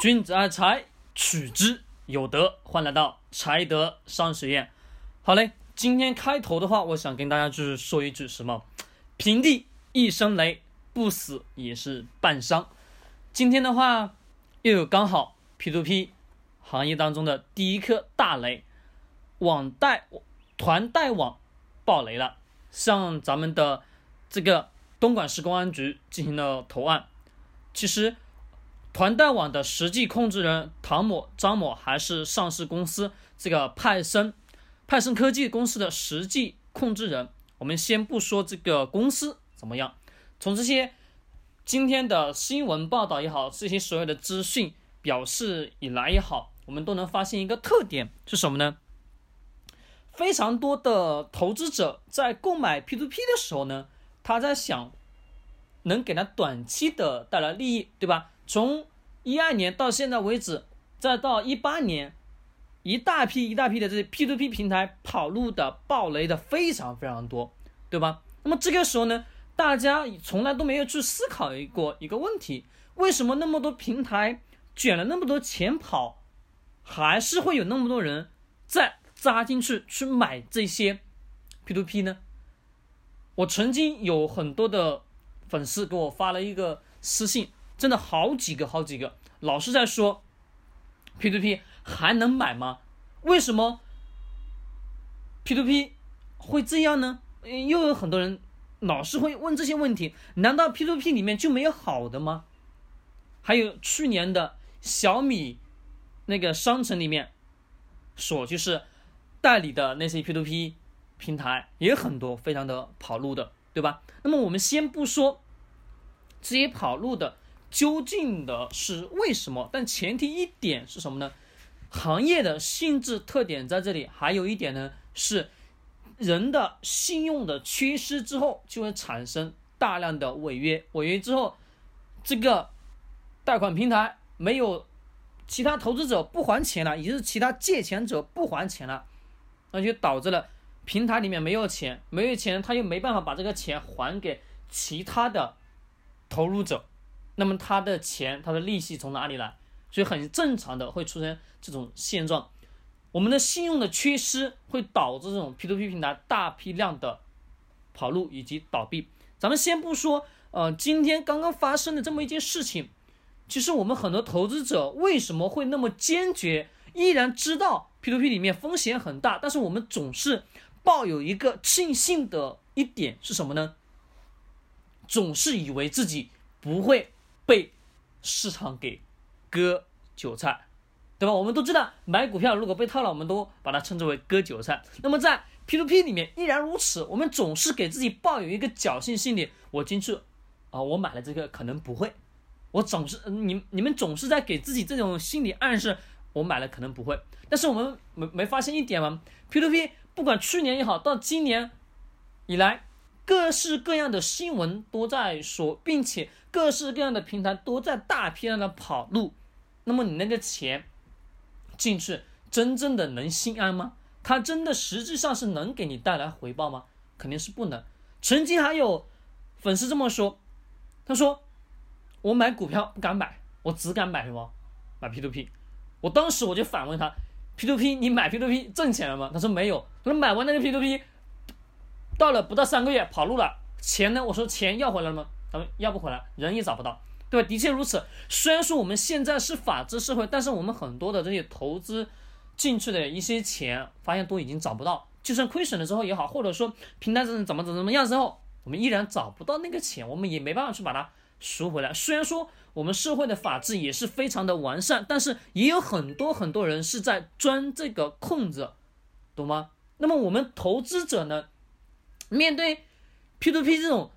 君子爱财，取之有德。欢迎来到财德商学院。好嘞，今天开头的话，我想跟大家就是说一句什么：平地一声雷，不死也是半伤。今天的话，又有刚好 P2P 行业当中的第一颗大雷，网贷团贷网爆雷了，向咱们的这个东莞市公安局进行了投案。其实。团贷网的实际控制人唐某、张某还是上市公司这个派生、派生科技公司的实际控制人。我们先不说这个公司怎么样，从这些今天的新闻报道也好，这些所有的资讯表示以来也好，我们都能发现一个特点是什么呢？非常多的投资者在购买 P2P 的时候呢，他在想能给他短期的带来利益，对吧？从一二年到现在为止，再到一八年，一大批一大批的这些 P to P 平台跑路的、暴雷的非常非常多，对吧？那么这个时候呢，大家从来都没有去思考过一个问题：为什么那么多平台卷了那么多钱跑，还是会有那么多人再扎进去去买这些 P to P 呢？我曾经有很多的粉丝给我发了一个私信。真的好几个好几个，老是在说，P2P 还能买吗？为什么 P2P 会这样呢？又有很多人老是会问这些问题，难道 P2P 里面就没有好的吗？还有去年的小米那个商城里面，所就是代理的那些 P2P 平台也很多，非常的跑路的，对吧？那么我们先不说这些跑路的。究竟的是为什么？但前提一点是什么呢？行业的性质特点在这里，还有一点呢是人的信用的缺失之后，就会产生大量的违约。违约之后，这个贷款平台没有其他投资者不还钱了，也就是其他借钱者不还钱了，那就导致了平台里面没有钱，没有钱，他又没办法把这个钱还给其他的投入者。那么他的钱，他的利息从哪里来？所以很正常的会出现这种现状。我们的信用的缺失会导致这种 P2P 平台大批量的跑路以及倒闭。咱们先不说，呃，今天刚刚发生的这么一件事情，其实我们很多投资者为什么会那么坚决，依然知道 P2P 里面风险很大，但是我们总是抱有一个庆幸的一点是什么呢？总是以为自己不会。被市场给割韭菜，对吧？我们都知道买股票如果被套了，我们都把它称之为割韭菜。那么在 P2P 里面依然如此，我们总是给自己抱有一个侥幸心理。我进去啊，我买了这个可能不会。我总是你你们总是在给自己这种心理暗示，我买了可能不会。但是我们没没发现一点吗？P2P 不管去年也好，到今年以来。各式各样的新闻都在说，并且各式各样的平台都在大批量的跑路。那么你那个钱进去，真正的能心安吗？它真的实际上是能给你带来回报吗？肯定是不能。曾经还有粉丝这么说，他说：“我买股票不敢买，我只敢买什么？买 P2P。”我当时我就反问他：“P2P 你买 P2P 挣钱了吗？”他说：“没有。”他说：“买完那个 P2P。”到了不到三个月跑路了，钱呢？我说钱要回来了吗？他们要不回来，人也找不到，对吧？的确如此。虽然说我们现在是法治社会，但是我们很多的这些投资进去的一些钱，发现都已经找不到。就算亏损了之后也好，或者说平台怎么怎么怎么样之后，我们依然找不到那个钱，我们也没办法去把它赎回来。虽然说我们社会的法治也是非常的完善，但是也有很多很多人是在钻这个空子，懂吗？那么我们投资者呢？面对 P2P 这种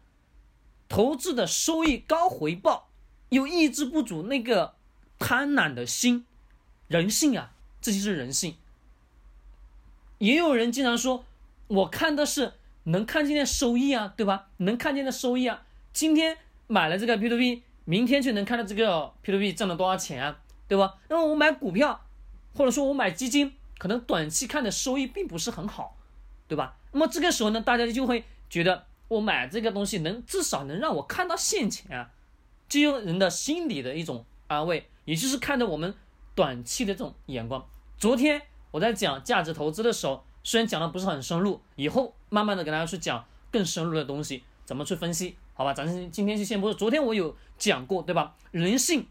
投资的收益高、回报又抑制不住那个贪婪的心，人性啊，这就是人性。也有人经常说，我看的是能看见的收益啊，对吧？能看见的收益啊，今天买了这个 P2P，明天就能看到这个 P2P 挣了多少钱啊，对吧？那么我买股票，或者说我买基金，可能短期看的收益并不是很好，对吧？那么这个时候呢，大家就会觉得我买这个东西能至少能让我看到现钱啊，就有人的心理的一种安慰，也就是看着我们短期的这种眼光。昨天我在讲价值投资的时候，虽然讲的不是很深入，以后慢慢的给大家去讲更深入的东西，怎么去分析，好吧？咱今天就先不说，昨天我有讲过，对吧？人性，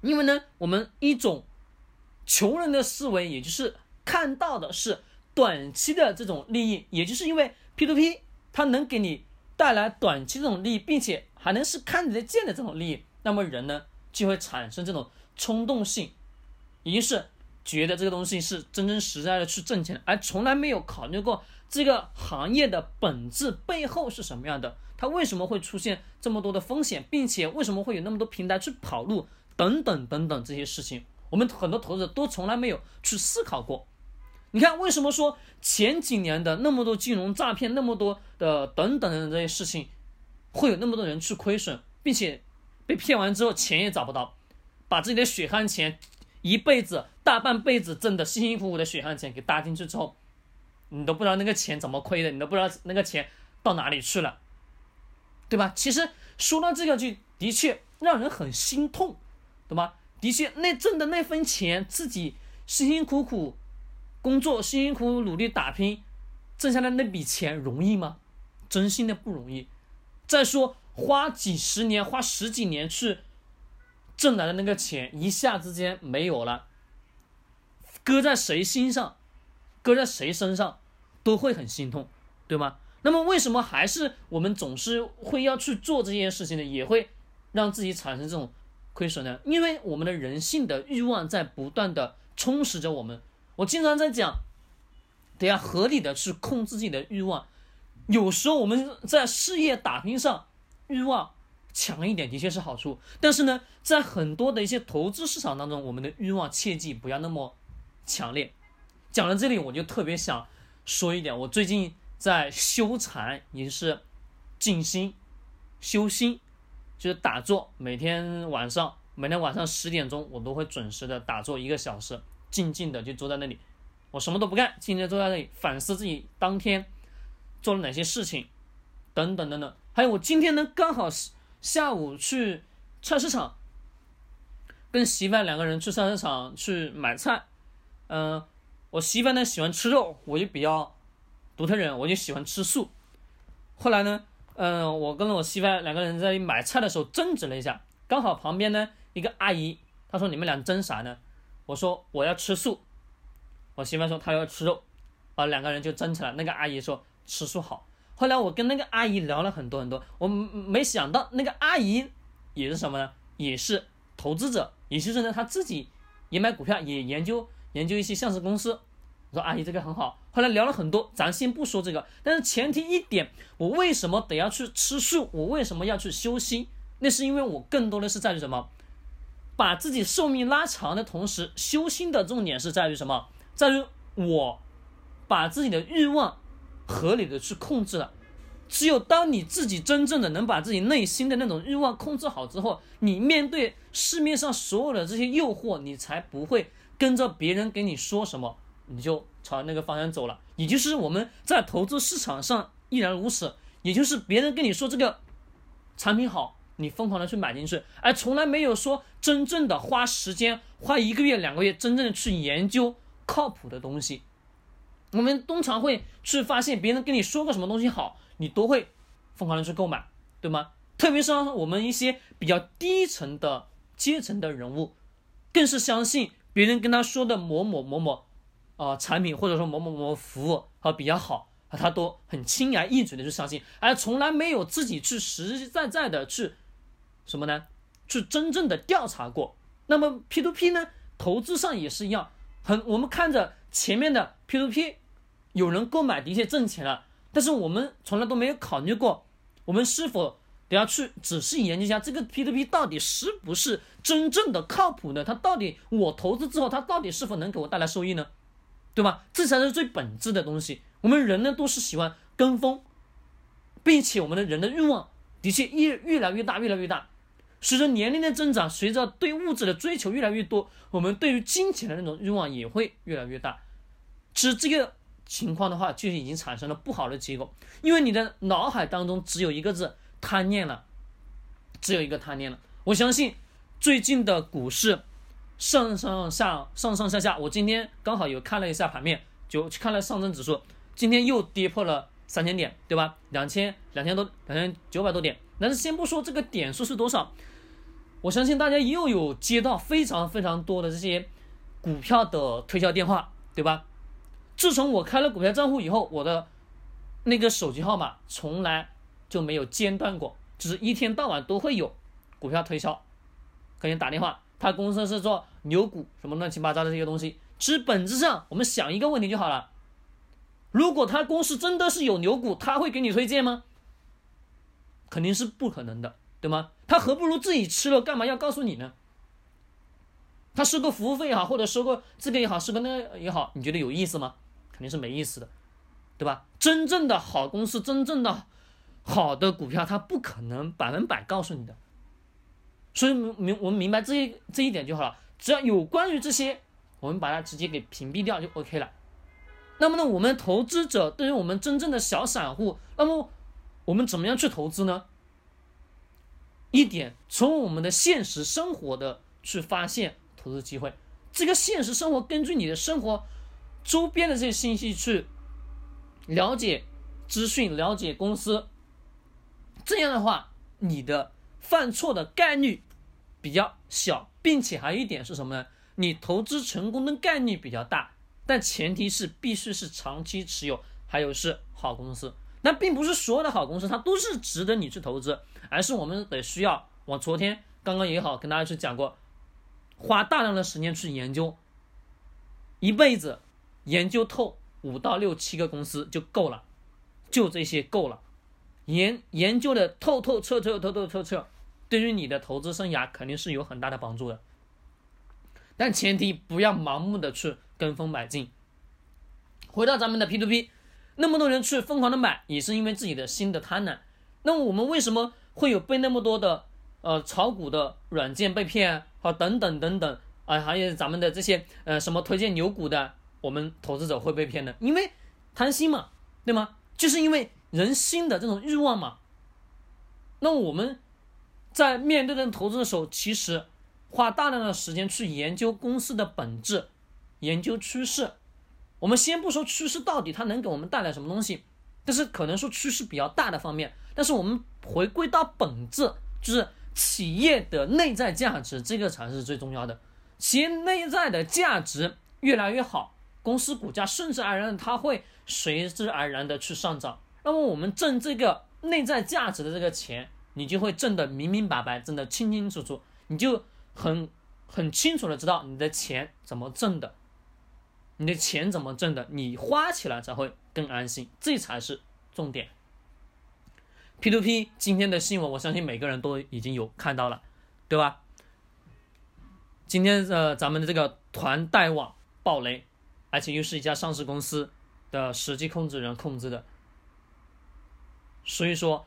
因为呢，我们一种穷人的思维，也就是看到的是短期的这种利益，也就是因为 P to P 它能给你带来短期这种利益，并且还能是看得见的这种利益，那么人呢就会产生这种冲动性，也就是觉得这个东西是真真实在的去挣钱，而从来没有考虑过这个行业的本质背后是什么样的，它为什么会出现这么多的风险，并且为什么会有那么多平台去跑路等等等等这些事情，我们很多投资者都从来没有去思考过。你看，为什么说前几年的那么多金融诈骗，那么多的等等的这些事情，会有那么多人去亏损，并且被骗完之后钱也找不到，把自己的血汗钱，一辈子大半辈子挣的辛辛苦苦的血汗钱给搭进去之后，你都不知道那个钱怎么亏的，你都不知道那个钱到哪里去了，对吧？其实说到这个，就的确让人很心痛，懂吗？的确，那挣的那份钱，自己辛辛苦苦。工作辛辛苦苦努力打拼，挣下来那笔钱容易吗？真心的不容易。再说花几十年、花十几年去挣来的那个钱，一下之间没有了，搁在谁心上，搁在谁身上，都会很心痛，对吗？那么为什么还是我们总是会要去做这件事情呢？也会让自己产生这种亏损呢？因为我们的人性的欲望在不断的充实着我们。我经常在讲，得要合理的去控制自己的欲望。有时候我们在事业打拼上欲望强一点，的确是好处。但是呢，在很多的一些投资市场当中，我们的欲望切记不要那么强烈。讲到这里，我就特别想说一点，我最近在修禅，也就是静心、修心，就是打坐。每天晚上，每天晚上十点钟，我都会准时的打坐一个小时。静静的就坐在那里，我什么都不干，静静坐在那里反思自己当天做了哪些事情，等等等等。还有我今天呢，刚好是下午去菜市场，跟媳妇两个人去菜市场去买菜。嗯，我媳妇呢喜欢吃肉，我就比较独特人，我就喜欢吃素。后来呢，嗯，我跟我媳妇两个人在买菜的时候争执了一下，刚好旁边呢一个阿姨，她说：“你们俩争啥呢？”我说我要吃素，我媳妇说她要吃肉，啊，两个人就争起来。那个阿姨说吃素好。后来我跟那个阿姨聊了很多很多，我没想到那个阿姨也是什么呢？也是投资者，也就是呢她自己也买股票，也研究研究一些上市公司。我说阿姨这个很好。后来聊了很多，咱先不说这个，但是前提一点，我为什么得要去吃素？我为什么要去修心？那是因为我更多的是在于什么？把自己寿命拉长的同时，修心的重点是在于什么？在于我把自己的欲望合理的去控制了。只有当你自己真正的能把自己内心的那种欲望控制好之后，你面对市面上所有的这些诱惑，你才不会跟着别人给你说什么，你就朝那个方向走了。也就是我们在投资市场上依然如此，也就是别人跟你说这个产品好。你疯狂的去买进去，而从来没有说真正的花时间，花一个月两个月，真正的去研究靠谱的东西。我们通常会去发现别人跟你说个什么东西好，你都会疯狂的去购买，对吗？特别是我们一些比较低层的阶层的人物，更是相信别人跟他说的某某某某啊产品或者说某某某服务啊比较好。他都很轻而易举的去相信，而从来没有自己去实实在在的去。什么呢？去真正的调查过。那么 P to P 呢？投资上也是一样。很，我们看着前面的 P to P，有人购买的确挣钱了，但是我们从来都没有考虑过，我们是否得要去仔细研究一下这个 P to P 到底是不是真正的靠谱呢？它到底我投资之后，它到底是否能给我带来收益呢？对吧？这才是最本质的东西。我们人呢，都是喜欢跟风，并且我们的人的欲望的确越越来越大，越来越大。随着年龄的增长，随着对物质的追求越来越多，我们对于金钱的那种欲望也会越来越大。其实这个情况的话，就已经产生了不好的结果，因为你的脑海当中只有一个字：贪念了，只有一个贪念了。我相信，最近的股市上上下上上下下，我今天刚好有看了一下盘面，就去看了上证指数，今天又跌破了三千点，对吧？两千两千多两千九百多点。但是先不说这个点数是多少，我相信大家又有接到非常非常多的这些股票的推销电话，对吧？自从我开了股票账户以后，我的那个手机号码从来就没有间断过，就是一天到晚都会有股票推销。给你打电话，他公司是做牛股，什么乱七八糟的这些东西。其实本质上，我们想一个问题就好了：如果他公司真的是有牛股，他会给你推荐吗？肯定是不可能的，对吗？他何不如自己吃了，干嘛要告诉你呢？他收个服务费也好，或者收个这个也好，收个那个也好，你觉得有意思吗？肯定是没意思的，对吧？真正的好公司，真正的好的股票，他不可能百分百告诉你的。所以明我们明白这一这一点就好了，只要有关于这些，我们把它直接给屏蔽掉就 OK 了。那么呢，我们投资者对于我们真正的小散户，那么我们怎么样去投资呢？一点，从我们的现实生活的去发现投资机会。这个现实生活，根据你的生活周边的这些信息去了解资讯，了解公司。这样的话，你的。犯错的概率比较小，并且还有一点是什么呢？你投资成功的概率比较大，但前提是必须是长期持有，还有是好公司。那并不是所有的好公司它都是值得你去投资，而是我们得需要。我昨天刚刚也好跟大家去讲过，花大量的时间去研究，一辈子研究透五到六七个公司就够了，就这些够了。研研究的透透彻彻透透彻彻，对于你的投资生涯肯定是有很大的帮助的。但前提不要盲目的去跟风买进。回到咱们的 P to P，那么多人去疯狂的买，也是因为自己的心的贪婪。那么我们为什么会有被那么多的呃炒股的软件被骗啊？等等等等啊，还有咱们的这些呃什么推荐牛股的，我们投资者会被骗呢？因为贪心嘛，对吗？就是因为。人心的这种欲望嘛，那我们在面对这种投资的时候，其实花大量的时间去研究公司的本质，研究趋势。我们先不说趋势到底它能给我们带来什么东西，但是可能说趋势比较大的方面。但是我们回归到本质，就是企业的内在价值，这个才是最重要的。企业内在的价值越来越好，公司股价顺势而然，它会随之而然的去上涨。那么我们挣这个内在价值的这个钱，你就会挣得明明白白，挣得清清楚楚，你就很很清楚的知道你的钱怎么挣的，你的钱怎么挣的，你花起来才会更安心，这才是重点。P to P 今天的新闻，我相信每个人都已经有看到了，对吧？今天呃，咱们的这个团贷网爆雷，而且又是一家上市公司的实际控制人控制的。所以说，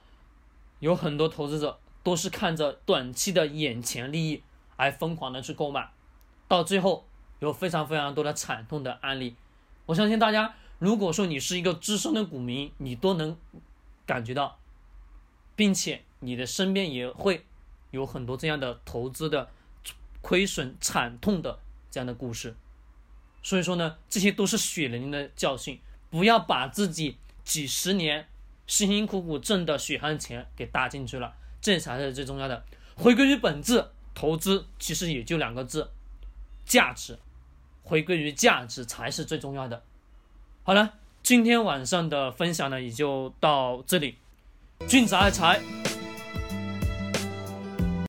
有很多投资者都是看着短期的眼前利益而疯狂的去购买，到最后有非常非常多的惨痛的案例。我相信大家，如果说你是一个资深的股民，你都能感觉到，并且你的身边也会有很多这样的投资的亏损惨痛的这样的故事。所以说呢，这些都是血淋淋的教训，不要把自己几十年。辛辛苦苦挣的血汗钱给搭进去了，这才是最重要的。回归于本质，投资其实也就两个字：价值。回归于价值才是最重要的。好了，今天晚上的分享呢也就到这里。君子爱财。